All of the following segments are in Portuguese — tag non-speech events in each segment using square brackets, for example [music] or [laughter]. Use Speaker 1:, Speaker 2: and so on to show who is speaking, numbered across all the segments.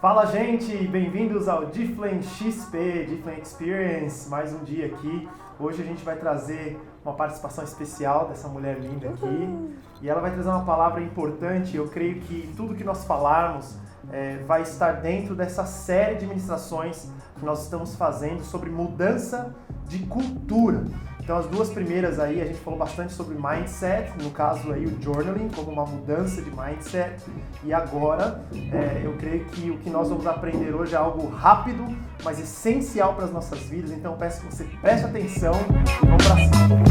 Speaker 1: Fala gente, bem-vindos ao Difflin XP, Difflin Experience, mais um dia aqui. Hoje a gente vai trazer uma participação especial dessa mulher linda aqui e ela vai trazer uma palavra importante. Eu creio que tudo que nós falarmos é, vai estar dentro dessa série de ministrações que nós estamos fazendo sobre mudança de cultura. Então as duas primeiras aí a gente falou bastante sobre mindset, no caso aí o journaling como uma mudança de mindset. E agora é, eu creio que o que nós vamos aprender hoje é algo rápido, mas essencial para as nossas vidas. Então peço que você preste atenção e vamos para cima.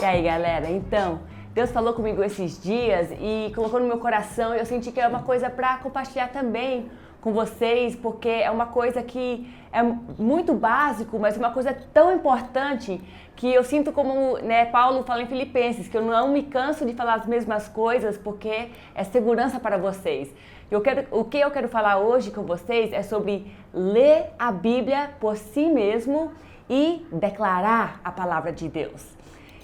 Speaker 2: E aí galera, então Deus falou comigo esses dias e colocou no meu coração. Eu senti que é uma coisa para compartilhar também com vocês, porque é uma coisa que é muito básico, mas uma coisa tão importante que eu sinto como né, Paulo fala em Filipenses, que eu não me canso de falar as mesmas coisas porque é segurança para vocês. Eu quero, o que eu quero falar hoje com vocês é sobre ler a Bíblia por si mesmo e declarar a palavra de Deus.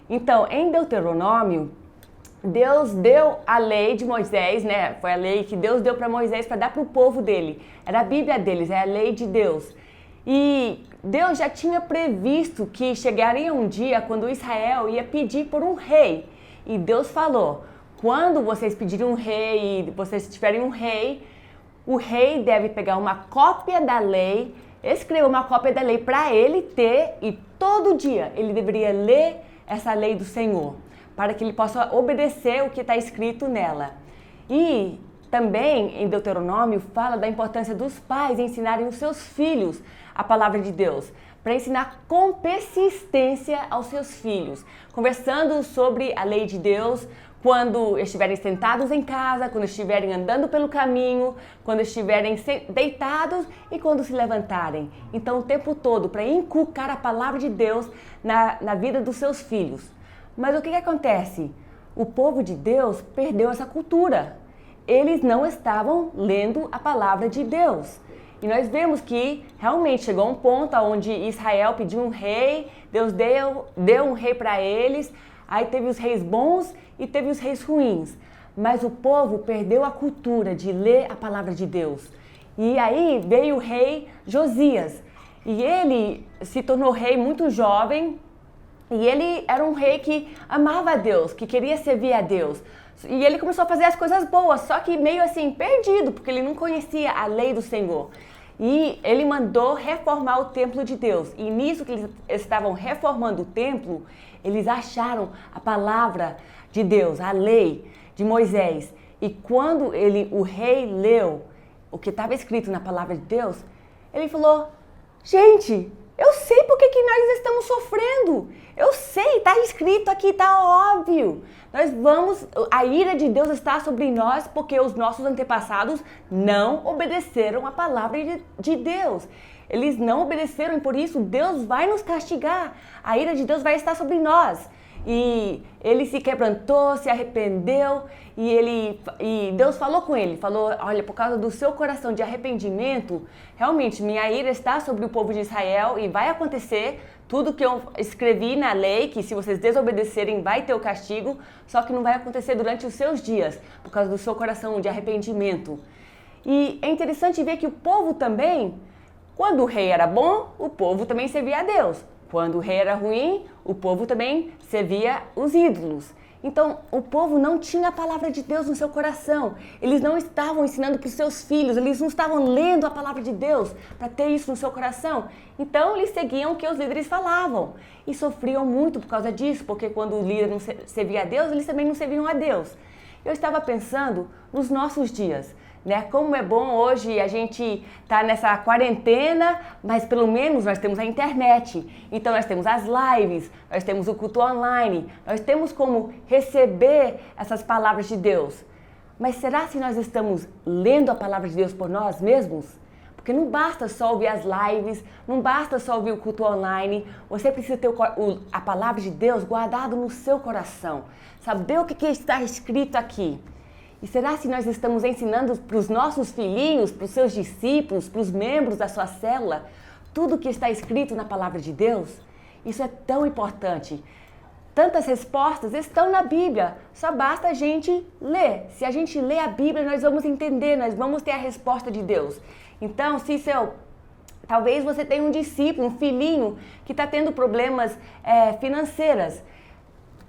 Speaker 2: Então, em Deuteronômio, Deus deu a lei de Moisés, né? Foi a lei que Deus deu para Moisés para dar para o povo dele. Era a Bíblia deles, é a lei de Deus. E Deus já tinha previsto que chegaria um dia quando Israel ia pedir por um rei. E Deus falou: quando vocês pedirem um rei e vocês tiverem um rei, o rei deve pegar uma cópia da lei, escrever uma cópia da lei para ele ter e todo dia ele deveria ler essa lei do Senhor para que ele possa obedecer o que está escrito nela. E também em Deuteronômio fala da importância dos pais ensinarem os seus filhos a palavra de Deus, para ensinar com persistência aos seus filhos, conversando sobre a lei de Deus quando estiverem sentados em casa, quando estiverem andando pelo caminho, quando estiverem deitados e quando se levantarem. Então, o tempo todo, para inculcar a palavra de Deus na, na vida dos seus filhos. Mas o que, que acontece? O povo de Deus perdeu essa cultura. Eles não estavam lendo a palavra de Deus. E nós vemos que realmente chegou um ponto onde Israel pediu um rei, Deus deu, deu um rei para eles, aí teve os reis bons e teve os reis ruins. Mas o povo perdeu a cultura de ler a palavra de Deus. E aí veio o rei Josias. E ele se tornou rei muito jovem, e ele era um rei que amava a Deus, que queria servir a Deus. E ele começou a fazer as coisas boas, só que meio assim, perdido, porque ele não conhecia a lei do Senhor. E ele mandou reformar o templo de Deus. E nisso que eles estavam reformando o templo, eles acharam a palavra de Deus, a lei de Moisés. E quando ele, o rei leu o que estava escrito na palavra de Deus, ele falou: Gente, eu sei por que, nós estamos sofrendo. Eu sei, está escrito aqui, está óbvio. Nós vamos, a ira de Deus está sobre nós porque os nossos antepassados não obedeceram a palavra de, de Deus. Eles não obedeceram e por isso Deus vai nos castigar. A ira de Deus vai estar sobre nós e ele se quebrantou, se arrependeu e ele e Deus falou com ele, falou, olha, por causa do seu coração de arrependimento, realmente minha ira está sobre o povo de Israel e vai acontecer tudo que eu escrevi na lei, que se vocês desobedecerem vai ter o castigo, só que não vai acontecer durante os seus dias, por causa do seu coração de arrependimento. E é interessante ver que o povo também, quando o rei era bom, o povo também servia a Deus. Quando o rei era ruim, o povo também servia os ídolos. Então, o povo não tinha a palavra de Deus no seu coração. Eles não estavam ensinando para os seus filhos, eles não estavam lendo a palavra de Deus para ter isso no seu coração. Então, eles seguiam o que os líderes falavam e sofriam muito por causa disso, porque quando o líder não servia a Deus, eles também não serviam a Deus. Eu estava pensando nos nossos dias né? Como é bom hoje a gente tá nessa quarentena, mas pelo menos nós temos a internet. Então nós temos as lives, nós temos o culto online, nós temos como receber essas palavras de Deus. Mas será se nós estamos lendo a palavra de Deus por nós mesmos? Porque não basta só ouvir as lives, não basta só ouvir o culto online, você precisa ter o, a palavra de Deus guardado no seu coração, saber o que, que está escrito aqui. E será se nós estamos ensinando para os nossos filhinhos, para os seus discípulos, para os membros da sua célula, tudo o que está escrito na palavra de Deus? Isso é tão importante. tantas respostas estão na Bíblia. Só basta a gente ler. Se a gente ler a Bíblia, nós vamos entender, nós vamos ter a resposta de Deus. Então, se seu Talvez você tenha um discípulo, um filhinho que está tendo problemas é, financeiras.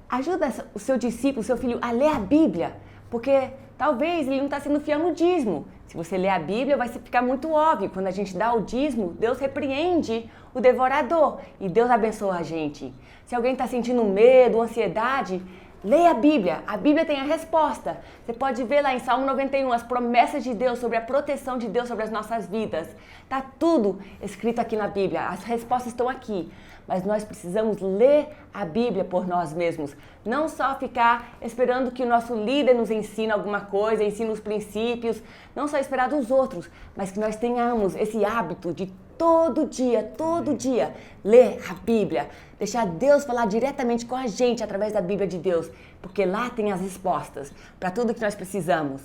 Speaker 2: Ajuda o seu discípulo, o seu filho a ler a Bíblia, porque talvez ele não está sendo fiel no dízimo. Se você ler a Bíblia, vai ficar muito óbvio. Quando a gente dá o dízimo, Deus repreende o devorador e Deus abençoa a gente. Se alguém está sentindo medo, ansiedade, Leia a Bíblia, a Bíblia tem a resposta. Você pode ver lá em Salmo 91 as promessas de Deus sobre a proteção de Deus sobre as nossas vidas. Tá tudo escrito aqui na Bíblia, as respostas estão aqui. Mas nós precisamos ler a Bíblia por nós mesmos, não só ficar esperando que o nosso líder nos ensine alguma coisa, ensine os princípios, não só esperar dos outros, mas que nós tenhamos esse hábito de todo dia, todo dia, ler a Bíblia, deixar Deus falar diretamente com a gente através da Bíblia de Deus, porque lá tem as respostas para tudo que nós precisamos.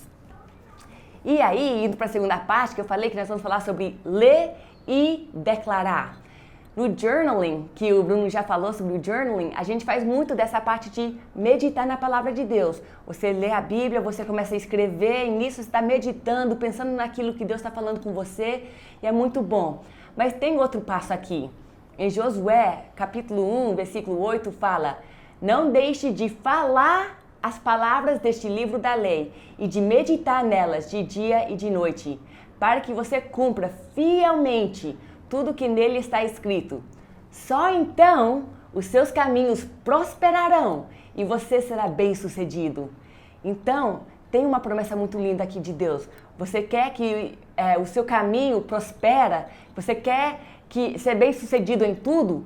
Speaker 2: E aí, indo para a segunda parte, que eu falei que nós vamos falar sobre ler e declarar. No journaling, que o Bruno já falou sobre o journaling, a gente faz muito dessa parte de meditar na palavra de Deus. Você lê a Bíblia, você começa a escrever, e nisso você está meditando, pensando naquilo que Deus está falando com você, e é muito bom. Mas tem outro passo aqui. Em Josué, capítulo 1, versículo 8, fala: Não deixe de falar as palavras deste livro da lei e de meditar nelas de dia e de noite, para que você cumpra fielmente tudo que nele está escrito. Só então os seus caminhos prosperarão e você será bem-sucedido. Então, tem uma promessa muito linda aqui de Deus. Você quer que é, o seu caminho prospera? Você quer que ser bem sucedido em tudo?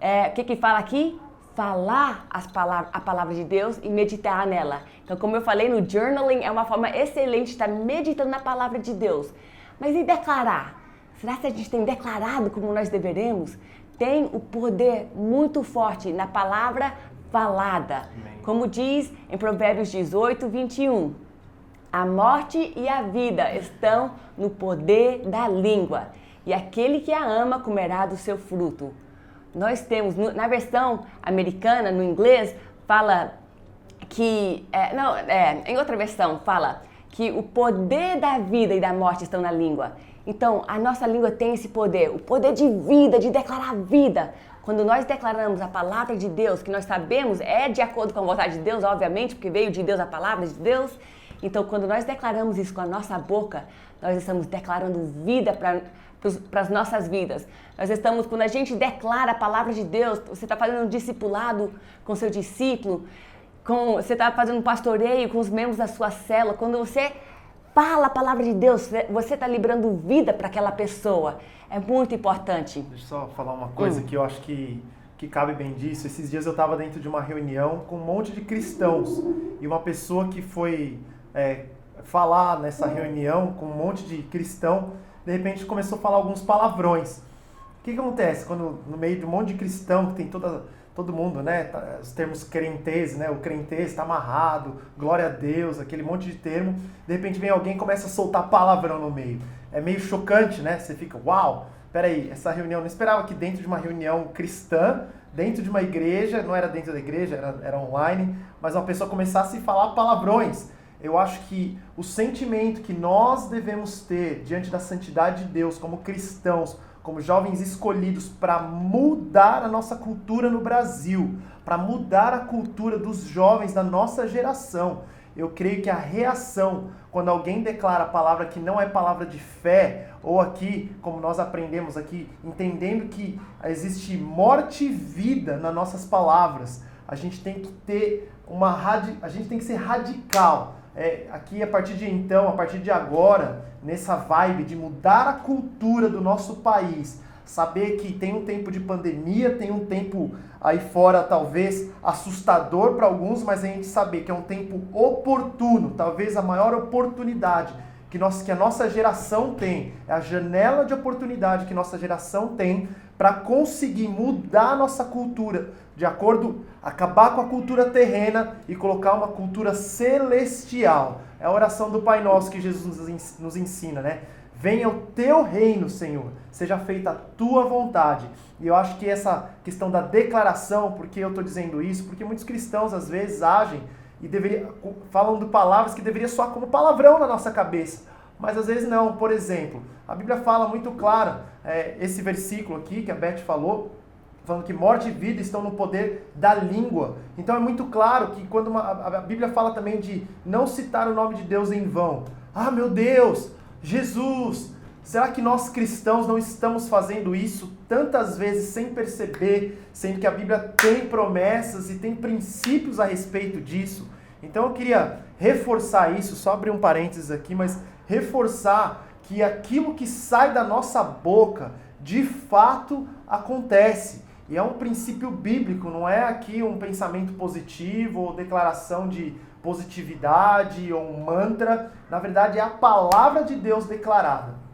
Speaker 2: É, o que que fala aqui? Falar as palavras, a palavra de Deus e meditar nela. Então, como eu falei, no journaling é uma forma excelente de estar meditando na palavra de Deus. Mas e declarar? Será que a gente tem declarado como nós deveremos? Tem o poder muito forte na palavra falada. Amém. Como diz em Provérbios 18, 21. A morte e a vida estão no poder da língua, e aquele que a ama comerá do seu fruto. Nós temos, na versão americana, no inglês, fala que. É, não, é, em outra versão, fala que o poder da vida e da morte estão na língua. Então, a nossa língua tem esse poder, o poder de vida, de declarar vida. Quando nós declaramos a palavra de Deus, que nós sabemos é de acordo com a vontade de Deus, obviamente, porque veio de Deus a palavra de Deus. Então, quando nós declaramos isso com a nossa boca, nós estamos declarando vida para as nossas vidas. Nós estamos, quando a gente declara a palavra de Deus, você está fazendo um discipulado com seu discípulo, com, você está fazendo um pastoreio com os membros da sua célula. Quando você fala a palavra de Deus, você está liberando vida para aquela pessoa. É muito importante.
Speaker 1: Deixa eu só falar uma coisa hum. que eu acho que, que cabe bem disso. Esses dias eu estava dentro de uma reunião com um monte de cristãos e uma pessoa que foi é, falar nessa reunião com um monte de cristão, de repente começou a falar alguns palavrões. O que, que acontece quando no meio de um monte de cristão que tem toda todo mundo, né? Tá, os termos crentes, né? O crentez está amarrado, glória a Deus, aquele monte de termo. De repente vem alguém e começa a soltar palavrão no meio. É meio chocante, né? Você fica, uau, peraí, essa reunião, não esperava que dentro de uma reunião cristã, dentro de uma igreja, não era dentro da igreja, era, era online, mas uma pessoa começasse a falar palavrões. Eu acho que o sentimento que nós devemos ter diante da santidade de Deus como cristãos, como jovens escolhidos para mudar a nossa cultura no Brasil, para mudar a cultura dos jovens da nossa geração. Eu creio que a reação quando alguém declara a palavra que não é palavra de fé, ou aqui, como nós aprendemos aqui, entendendo que existe morte e vida nas nossas palavras, a gente tem que ter uma a gente tem que ser radical. É, aqui a partir de então, a partir de agora, nessa vibe de mudar a cultura do nosso país, saber que tem um tempo de pandemia, tem um tempo aí fora talvez assustador para alguns, mas a gente saber que é um tempo oportuno, talvez a maior oportunidade que, nós, que a nossa geração tem, é a janela de oportunidade que nossa geração tem para conseguir mudar a nossa cultura de acordo, acabar com a cultura terrena e colocar uma cultura celestial. É a oração do Pai Nosso que Jesus nos ensina, né? Venha o teu reino, Senhor. Seja feita a tua vontade. E eu acho que essa questão da declaração, porque eu estou dizendo isso, porque muitos cristãos às vezes agem e deveria, falam de palavras que deveria soar como palavrão na nossa cabeça. Mas às vezes não. Por exemplo, a Bíblia fala muito clara, é, esse versículo aqui que a Beth falou, falando que morte e vida estão no poder da língua. Então é muito claro que quando uma, a Bíblia fala também de não citar o nome de Deus em vão. Ah, meu Deus, Jesus, será que nós cristãos não estamos fazendo isso tantas vezes sem perceber, sendo que a Bíblia tem promessas e tem princípios a respeito disso? Então eu queria reforçar isso, só abrir um parênteses aqui, mas reforçar que aquilo que sai da nossa boca de fato acontece. E é um princípio bíblico, não é aqui um pensamento positivo ou declaração de positividade ou um mantra. Na verdade, é a palavra de Deus declarada.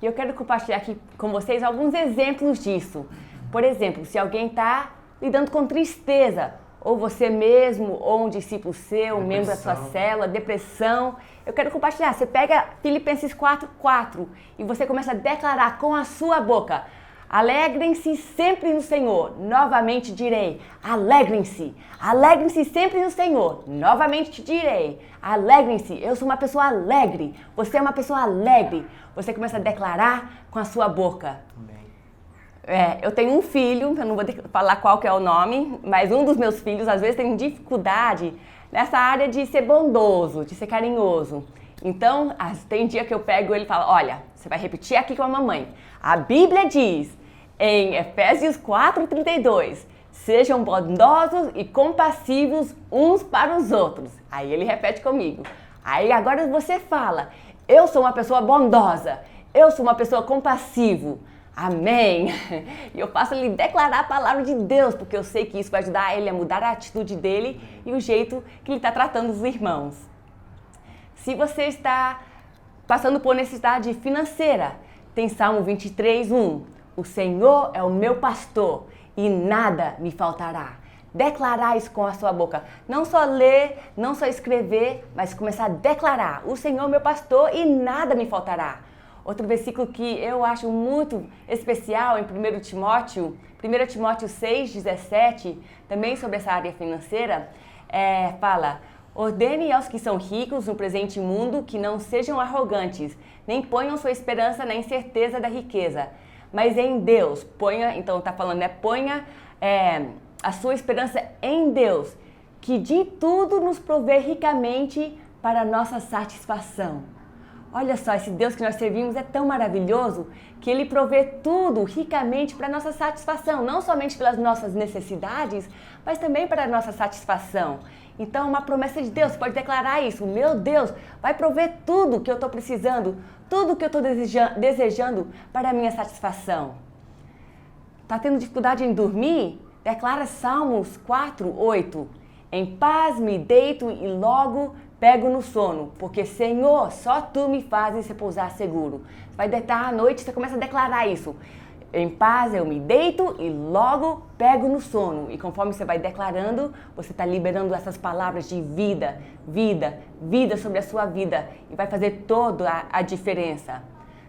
Speaker 2: E eu quero compartilhar aqui com vocês alguns exemplos disso. Por exemplo, se alguém está lidando com tristeza, ou você mesmo, ou um discípulo seu, um membro da sua célula, depressão, eu quero compartilhar. Você pega Filipenses 4:4 e você começa a declarar com a sua boca: Alegrem-se sempre no Senhor. Novamente direi: alegrem-se. Alegrem-se sempre no Senhor. Novamente te direi: alegrem-se. Eu sou uma pessoa alegre. Você é uma pessoa alegre. Você começa a declarar com a sua boca. Amém. É, eu tenho um filho, eu não vou falar qual que é o nome, mas um dos meus filhos às vezes tem dificuldade nessa área de ser bondoso, de ser carinhoso. Então, tem dia que eu pego ele e falo: Olha, você vai repetir aqui com a mamãe. A Bíblia diz em Efésios 4,32: Sejam bondosos e compassivos uns para os outros. Aí ele repete comigo. Aí agora você fala: Eu sou uma pessoa bondosa. Eu sou uma pessoa compassivo. Amém. [laughs] E eu faço ele declarar a palavra de Deus, porque eu sei que isso vai ajudar ele a mudar a atitude dele e o jeito que ele está tratando os irmãos. Se você está passando por necessidade financeira, tem Salmo 23, 1. O Senhor é o meu pastor e nada me faltará. Declarar isso com a sua boca. Não só ler, não só escrever, mas começar a declarar: O Senhor é meu pastor e nada me faltará. Outro versículo que eu acho muito especial em 1 Timóteo, 1 Timóteo 6, 17, também sobre essa área financeira, é, fala: Ordene aos que são ricos no presente mundo que não sejam arrogantes, nem ponham sua esperança na incerteza da riqueza, mas em Deus. Ponha, então está falando, né? Ponha é, a sua esperança em Deus, que de tudo nos provê ricamente para nossa satisfação. Olha só, esse Deus que nós servimos é tão maravilhoso que ele provê tudo ricamente para nossa satisfação, não somente pelas nossas necessidades, mas também para a nossa satisfação. Então, uma promessa de Deus, pode declarar isso: meu Deus vai prover tudo que eu estou precisando, tudo que eu estou desejando para a minha satisfação. Está tendo dificuldade em dormir? Declara Salmos 4, 8. Em paz me deito e logo pego no sono, porque Senhor, só tu me fazes repousar seguro. Vai deitar à noite, você começa a declarar isso. Em paz eu me deito e logo pego no sono. E conforme você vai declarando, você está liberando essas palavras de vida, vida, vida sobre a sua vida. E vai fazer toda a, a diferença.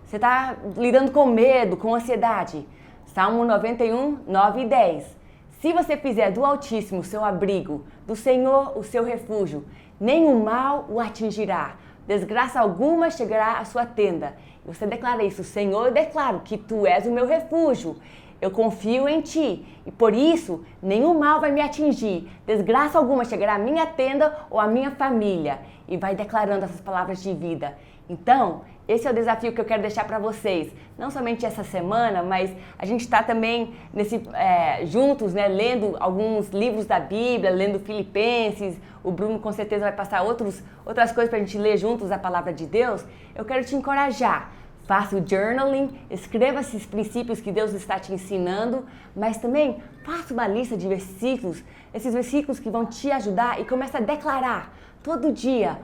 Speaker 2: Você está lidando com medo, com ansiedade. Salmo 91, 9 e 10. Se você fizer do Altíssimo seu abrigo, do Senhor o seu refúgio, nenhum mal o atingirá, desgraça alguma chegará à sua tenda. Você declara isso, Senhor, eu declaro que tu és o meu refúgio. Eu confio em ti e por isso nenhum mal vai me atingir, desgraça alguma chegará à minha tenda ou à minha família. E vai declarando essas palavras de vida. Então, esse é o desafio que eu quero deixar para vocês. Não somente essa semana, mas a gente está também nesse, é, juntos, né, lendo alguns livros da Bíblia, lendo Filipenses. O Bruno com certeza vai passar outros, outras coisas para a gente ler juntos a palavra de Deus. Eu quero te encorajar. Faça o journaling, escreva esses princípios que Deus está te ensinando, mas também faça uma lista de versículos, esses versículos que vão te ajudar e comece a declarar todo dia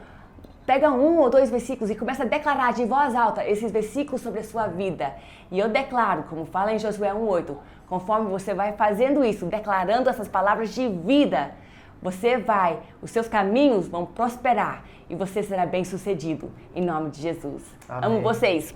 Speaker 2: Pega um ou dois versículos e começa a declarar de voz alta esses versículos sobre a sua vida. E eu declaro, como fala em Josué 1,8, conforme você vai fazendo isso, declarando essas palavras de vida, Você vai, os seus caminhos vão prosperar e você será bem sucedido. Em nome de Jesus. Amém. Amo vocês.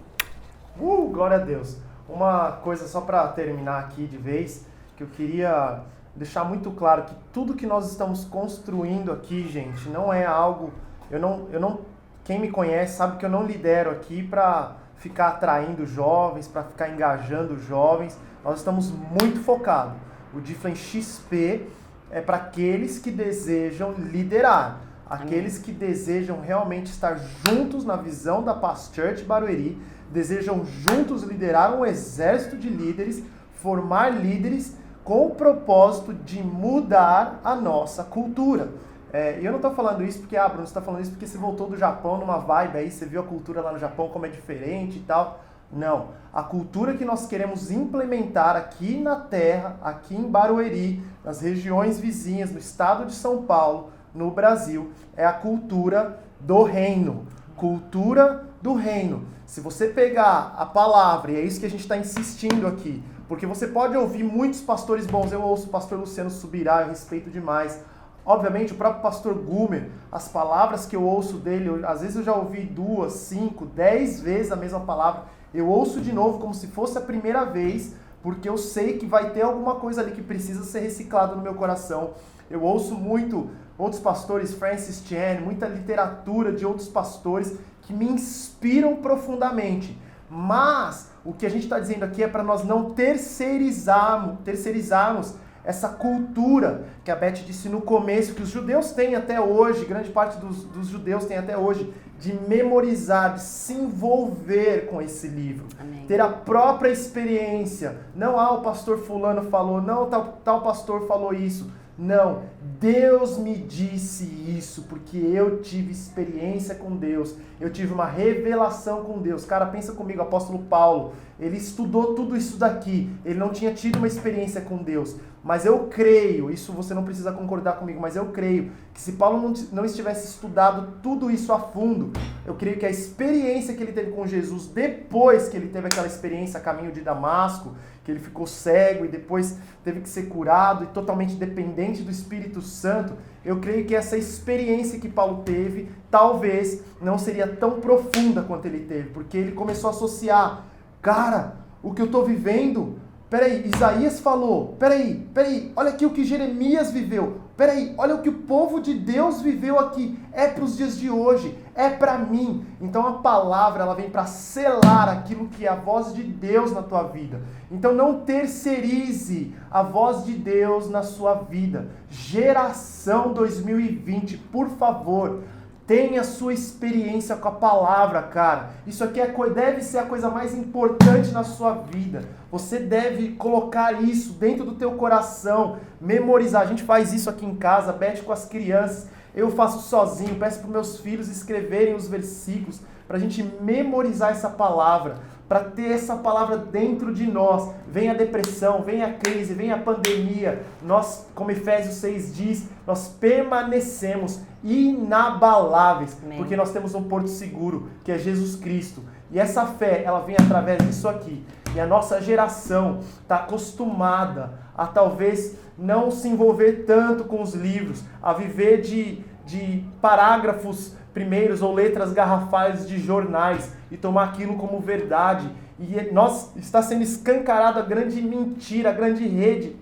Speaker 1: Uh, glória a Deus. Uma coisa só para terminar aqui de vez, que eu queria deixar muito claro que tudo que nós estamos construindo aqui, gente, não é algo. Eu não, eu não. Quem me conhece sabe que eu não lidero aqui para ficar atraindo jovens, para ficar engajando jovens. Nós estamos muito focados. O Difflin XP é para aqueles que desejam liderar, aqueles que desejam realmente estar juntos na visão da Past Church Barueri, desejam juntos liderar um exército de líderes, formar líderes com o propósito de mudar a nossa cultura. É, eu não estou falando isso porque, ah, Bruno, você está falando isso porque você voltou do Japão numa vibe aí, você viu a cultura lá no Japão como é diferente e tal. Não. A cultura que nós queremos implementar aqui na Terra, aqui em Barueri, nas regiões vizinhas, no estado de São Paulo, no Brasil, é a cultura do reino. Cultura do reino. Se você pegar a palavra, e é isso que a gente está insistindo aqui, porque você pode ouvir muitos pastores bons. Eu ouço o pastor Luciano Subirá, eu respeito demais. Obviamente, o próprio pastor Gumer, as palavras que eu ouço dele, eu, às vezes eu já ouvi duas, cinco, dez vezes a mesma palavra. Eu ouço de novo como se fosse a primeira vez, porque eu sei que vai ter alguma coisa ali que precisa ser reciclado no meu coração. Eu ouço muito outros pastores, Francis Chan, muita literatura de outros pastores que me inspiram profundamente. Mas o que a gente está dizendo aqui é para nós não terceirizarmos, terceirizarmos essa cultura que a Beth disse no começo, que os judeus têm até hoje, grande parte dos, dos judeus tem até hoje, de memorizar, de se envolver com esse livro. Amém. Ter a própria experiência. Não, ah, o pastor fulano falou, não, tal, tal pastor falou isso. Não, Deus me disse isso porque eu tive experiência com Deus, eu tive uma revelação com Deus. Cara, pensa comigo, apóstolo Paulo, ele estudou tudo isso daqui, ele não tinha tido uma experiência com Deus, mas eu creio, isso você não precisa concordar comigo, mas eu creio que se Paulo não, não estivesse estudado tudo isso a fundo, eu creio que a experiência que ele teve com Jesus, depois que ele teve aquela experiência a caminho de Damasco, que ele ficou cego e depois teve que ser curado e totalmente dependente do Espírito Santo, eu creio que essa experiência que Paulo teve talvez não seria tão profunda quanto ele teve, porque ele começou a associar, cara, o que eu estou vivendo Peraí, Isaías falou. Peraí, peraí, olha aqui o que Jeremias viveu. Peraí, olha o que o povo de Deus viveu aqui. É para os dias de hoje, é para mim. Então a palavra ela vem para selar aquilo que é a voz de Deus na tua vida. Então não terceirize a voz de Deus na sua vida. Geração 2020, por favor, Tenha sua experiência com a palavra, cara. Isso aqui é, deve ser a coisa mais importante na sua vida. Você deve colocar isso dentro do teu coração, memorizar. A gente faz isso aqui em casa, Bete com as crianças. Eu faço sozinho, peço para meus filhos escreverem os versículos, para a gente memorizar essa palavra para ter essa palavra dentro de nós. Vem a depressão, vem a crise, vem a pandemia. Nós, como Efésios 6 diz, nós permanecemos inabaláveis, Amém. porque nós temos um porto seguro, que é Jesus Cristo. E essa fé, ela vem através disso aqui. E a nossa geração está acostumada a talvez não se envolver tanto com os livros, a viver de, de parágrafos primeiros ou letras garrafais de jornais e tomar aquilo como verdade. E é, nós está sendo escancarada a grande mentira, a grande rede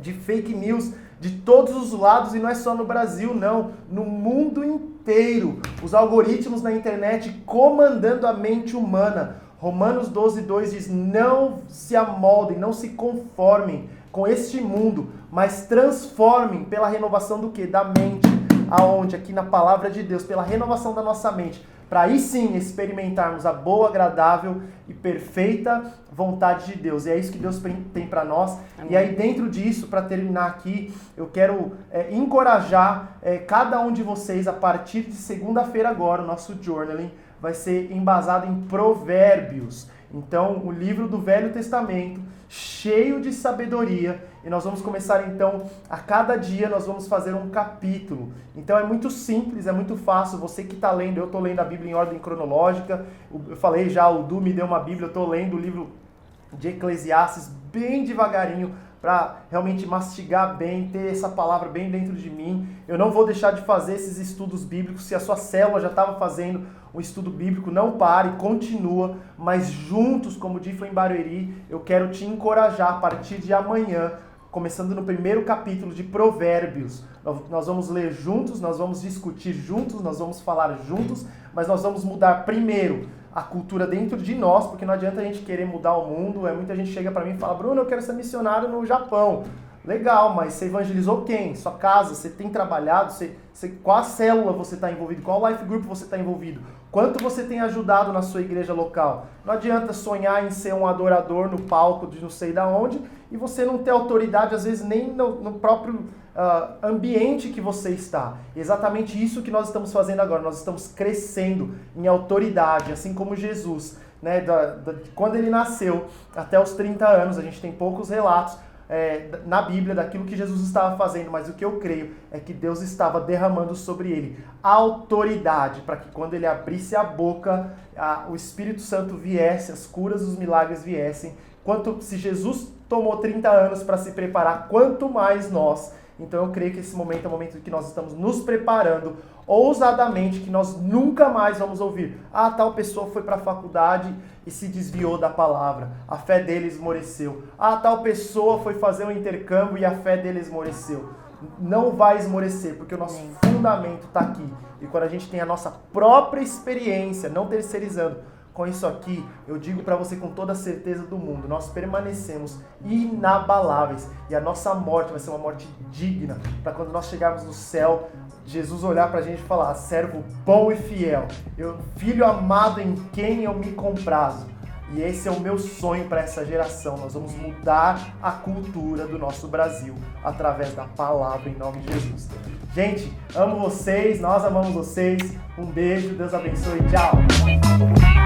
Speaker 1: de fake news de todos os lados e não é só no Brasil, não, no mundo inteiro. Os algoritmos na internet comandando a mente humana. Romanos 12, 2 diz: Não se amoldem, não se conformem com este mundo, mas transformem pela renovação do que? Da mente aonde aqui na palavra de Deus, pela renovação da nossa mente, para aí sim experimentarmos a boa, agradável e perfeita vontade de Deus. E é isso que Deus tem para nós. Amém. E aí, dentro disso, para terminar aqui, eu quero é, encorajar é, cada um de vocês a partir de segunda-feira agora, o nosso journaling vai ser embasado em provérbios. Então, o livro do Velho Testamento, cheio de sabedoria, e nós vamos começar então a cada dia nós vamos fazer um capítulo. Então é muito simples, é muito fácil. Você que está lendo, eu estou lendo a Bíblia em ordem cronológica. Eu falei já, o Du me deu uma Bíblia, eu estou lendo o livro de Eclesiastes bem devagarinho, para realmente mastigar bem, ter essa palavra bem dentro de mim. Eu não vou deixar de fazer esses estudos bíblicos. Se a sua célula já estava fazendo um estudo bíblico, não pare, continua, mas juntos, como em Barueri, eu quero te encorajar a partir de amanhã começando no primeiro capítulo de Provérbios. Nós vamos ler juntos, nós vamos discutir juntos, nós vamos falar juntos, mas nós vamos mudar primeiro a cultura dentro de nós, porque não adianta a gente querer mudar o mundo. É muita gente chega para mim e fala: "Bruno, eu quero ser missionário no Japão". Legal, mas você evangelizou quem? Sua casa? Você tem trabalhado? Você, você, qual célula você está envolvido? Qual life group você está envolvido? Quanto você tem ajudado na sua igreja local? Não adianta sonhar em ser um adorador no palco de não sei da onde e você não ter autoridade, às vezes, nem no, no próprio uh, ambiente que você está. exatamente isso que nós estamos fazendo agora. Nós estamos crescendo em autoridade, assim como Jesus. Né, da, da, quando ele nasceu até os 30 anos, a gente tem poucos relatos, é, na Bíblia daquilo que Jesus estava fazendo, mas o que eu creio é que Deus estava derramando sobre ele autoridade para que quando ele abrisse a boca, a, o Espírito Santo viesse, as curas, os milagres viessem. Quanto se Jesus tomou 30 anos para se preparar, quanto mais nós. Então eu creio que esse momento é o momento que nós estamos nos preparando ousadamente, que nós nunca mais vamos ouvir. Ah, tal pessoa foi para a faculdade e se desviou da palavra. A fé dele esmoreceu. Ah, tal pessoa foi fazer um intercâmbio e a fé dele esmoreceu. Não vai esmorecer, porque o nosso fundamento está aqui. E quando a gente tem a nossa própria experiência, não terceirizando, com isso aqui, eu digo para você com toda a certeza do mundo, nós permanecemos inabaláveis e a nossa morte vai ser uma morte digna, para quando nós chegarmos no céu, Jesus olhar para a gente e falar: servo bom e fiel, eu, filho amado em quem eu me comprazo. E esse é o meu sonho para essa geração. Nós vamos mudar a cultura do nosso Brasil através da palavra em nome de Jesus. Gente, amo vocês, nós amamos vocês. Um beijo, Deus abençoe, tchau.